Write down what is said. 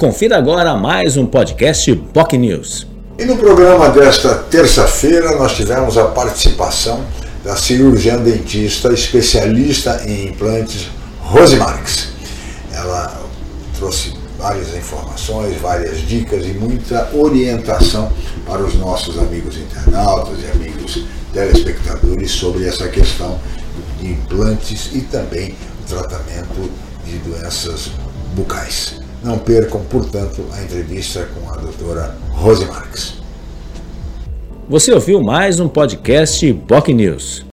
Confira agora mais um podcast POC News. E no programa desta terça-feira nós tivemos a participação da cirurgiã dentista especialista em implantes Rose Marques. Ela trouxe várias informações, várias dicas e muita orientação para os nossos amigos internautas e amigos telespectadores sobre essa questão de implantes e também o tratamento de doenças bucais. Não percam, portanto, a entrevista com a doutora Rose Marques. Você ouviu mais um podcast POC News.